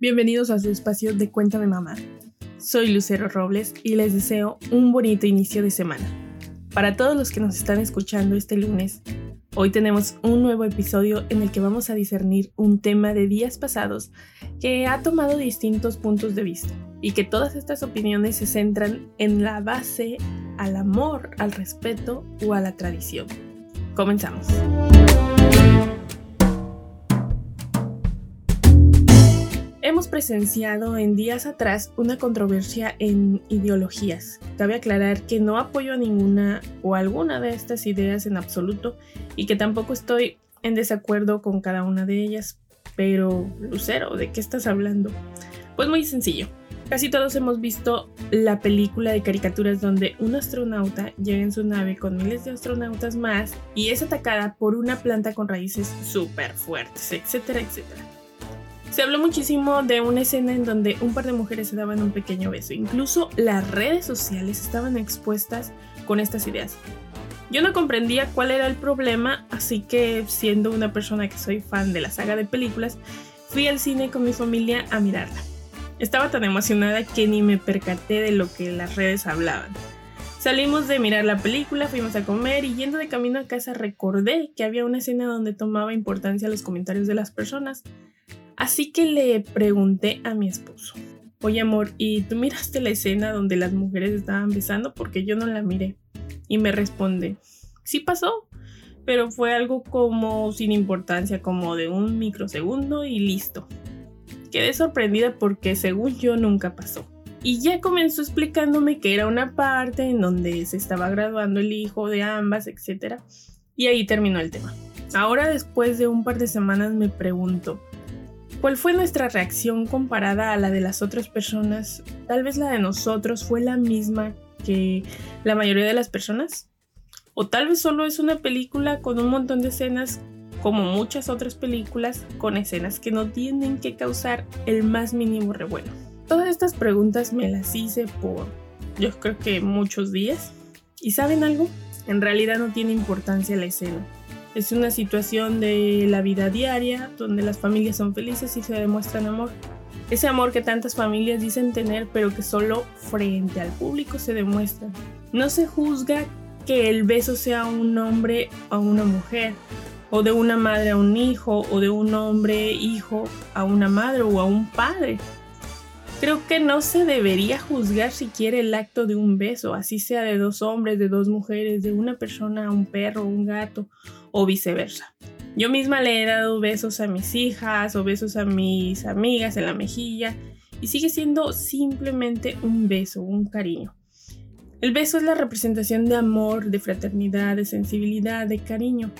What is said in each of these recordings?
Bienvenidos a su espacio de Cuéntame Mamá. Soy Lucero Robles y les deseo un bonito inicio de semana. Para todos los que nos están escuchando este lunes, hoy tenemos un nuevo episodio en el que vamos a discernir un tema de días pasados que ha tomado distintos puntos de vista y que todas estas opiniones se centran en la base al amor, al respeto o a la tradición. Comenzamos. Presenciado en días atrás una controversia en ideologías. Cabe aclarar que no apoyo a ninguna o alguna de estas ideas en absoluto y que tampoco estoy en desacuerdo con cada una de ellas. Pero, Lucero, ¿de qué estás hablando? Pues muy sencillo. Casi todos hemos visto la película de caricaturas donde un astronauta llega en su nave con miles de astronautas más y es atacada por una planta con raíces súper fuertes, etcétera, etcétera. Se habló muchísimo de una escena en donde un par de mujeres se daban un pequeño beso. Incluso las redes sociales estaban expuestas con estas ideas. Yo no comprendía cuál era el problema, así que siendo una persona que soy fan de la saga de películas, fui al cine con mi familia a mirarla. Estaba tan emocionada que ni me percaté de lo que las redes hablaban. Salimos de mirar la película, fuimos a comer y yendo de camino a casa recordé que había una escena donde tomaba importancia los comentarios de las personas. Así que le pregunté a mi esposo, oye amor, ¿y tú miraste la escena donde las mujeres estaban besando? Porque yo no la miré. Y me responde, sí pasó, pero fue algo como sin importancia, como de un microsegundo y listo. Quedé sorprendida porque según yo nunca pasó. Y ya comenzó explicándome que era una parte en donde se estaba graduando el hijo de ambas, etc. Y ahí terminó el tema. Ahora después de un par de semanas me pregunto, ¿Cuál fue nuestra reacción comparada a la de las otras personas? Tal vez la de nosotros fue la misma que la mayoría de las personas. O tal vez solo es una película con un montón de escenas como muchas otras películas con escenas que no tienen que causar el más mínimo revuelo. Todas estas preguntas me las hice por yo creo que muchos días. ¿Y saben algo? En realidad no tiene importancia la escena. Es una situación de la vida diaria donde las familias son felices y se demuestran amor. Ese amor que tantas familias dicen tener pero que solo frente al público se demuestra. No se juzga que el beso sea un hombre a una mujer, o de una madre a un hijo, o de un hombre hijo a una madre o a un padre. Creo que no se debería juzgar siquiera el acto de un beso, así sea de dos hombres, de dos mujeres, de una persona a un perro, un gato o viceversa. Yo misma le he dado besos a mis hijas o besos a mis amigas en la mejilla y sigue siendo simplemente un beso, un cariño. El beso es la representación de amor, de fraternidad, de sensibilidad, de cariño.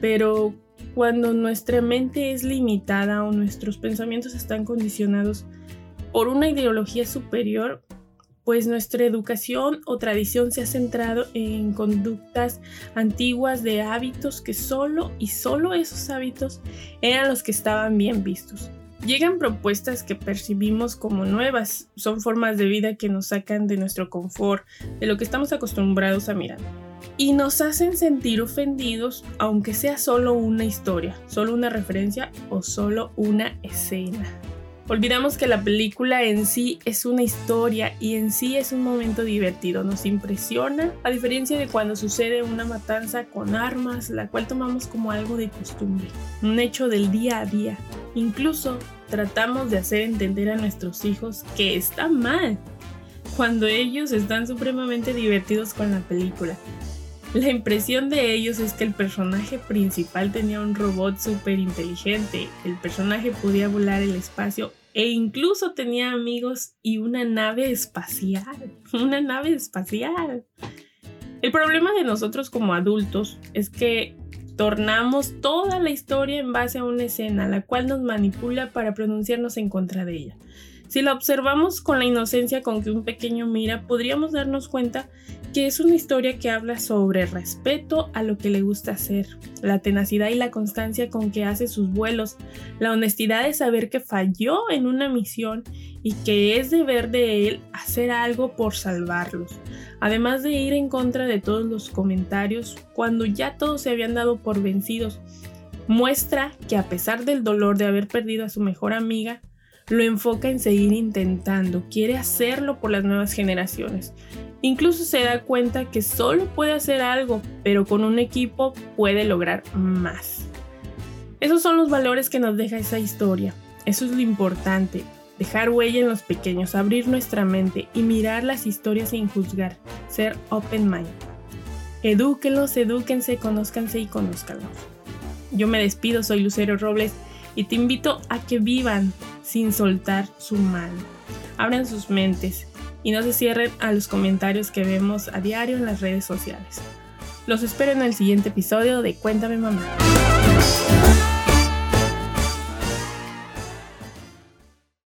Pero cuando nuestra mente es limitada o nuestros pensamientos están condicionados por una ideología superior, pues nuestra educación o tradición se ha centrado en conductas antiguas de hábitos que solo y solo esos hábitos eran los que estaban bien vistos. Llegan propuestas que percibimos como nuevas, son formas de vida que nos sacan de nuestro confort, de lo que estamos acostumbrados a mirar. Y nos hacen sentir ofendidos aunque sea solo una historia, solo una referencia o solo una escena. Olvidamos que la película en sí es una historia y en sí es un momento divertido, nos impresiona, a diferencia de cuando sucede una matanza con armas, la cual tomamos como algo de costumbre, un hecho del día a día. Incluso tratamos de hacer entender a nuestros hijos que está mal, cuando ellos están supremamente divertidos con la película. La impresión de ellos es que el personaje principal tenía un robot súper inteligente, el personaje podía volar el espacio e incluso tenía amigos y una nave espacial. Una nave espacial. El problema de nosotros como adultos es que tornamos toda la historia en base a una escena, la cual nos manipula para pronunciarnos en contra de ella. Si la observamos con la inocencia con que un pequeño mira, podríamos darnos cuenta que es una historia que habla sobre respeto a lo que le gusta hacer, la tenacidad y la constancia con que hace sus vuelos, la honestidad de saber que falló en una misión y que es deber de él hacer algo por salvarlos, además de ir en contra de todos los comentarios cuando ya todos se habían dado por vencidos. Muestra que a pesar del dolor de haber perdido a su mejor amiga, lo enfoca en seguir intentando, quiere hacerlo por las nuevas generaciones. Incluso se da cuenta que solo puede hacer algo, pero con un equipo puede lograr más. Esos son los valores que nos deja esa historia. Eso es lo importante. Dejar huella en los pequeños, abrir nuestra mente y mirar las historias sin juzgar. Ser open mind. Edúquenlos, edúquense, conózcanse y conózcanlos. Yo me despido, soy Lucero Robles y te invito a que vivan sin soltar su mano. Abran sus mentes y no se cierren a los comentarios que vemos a diario en las redes sociales. Los espero en el siguiente episodio de Cuéntame Mamá.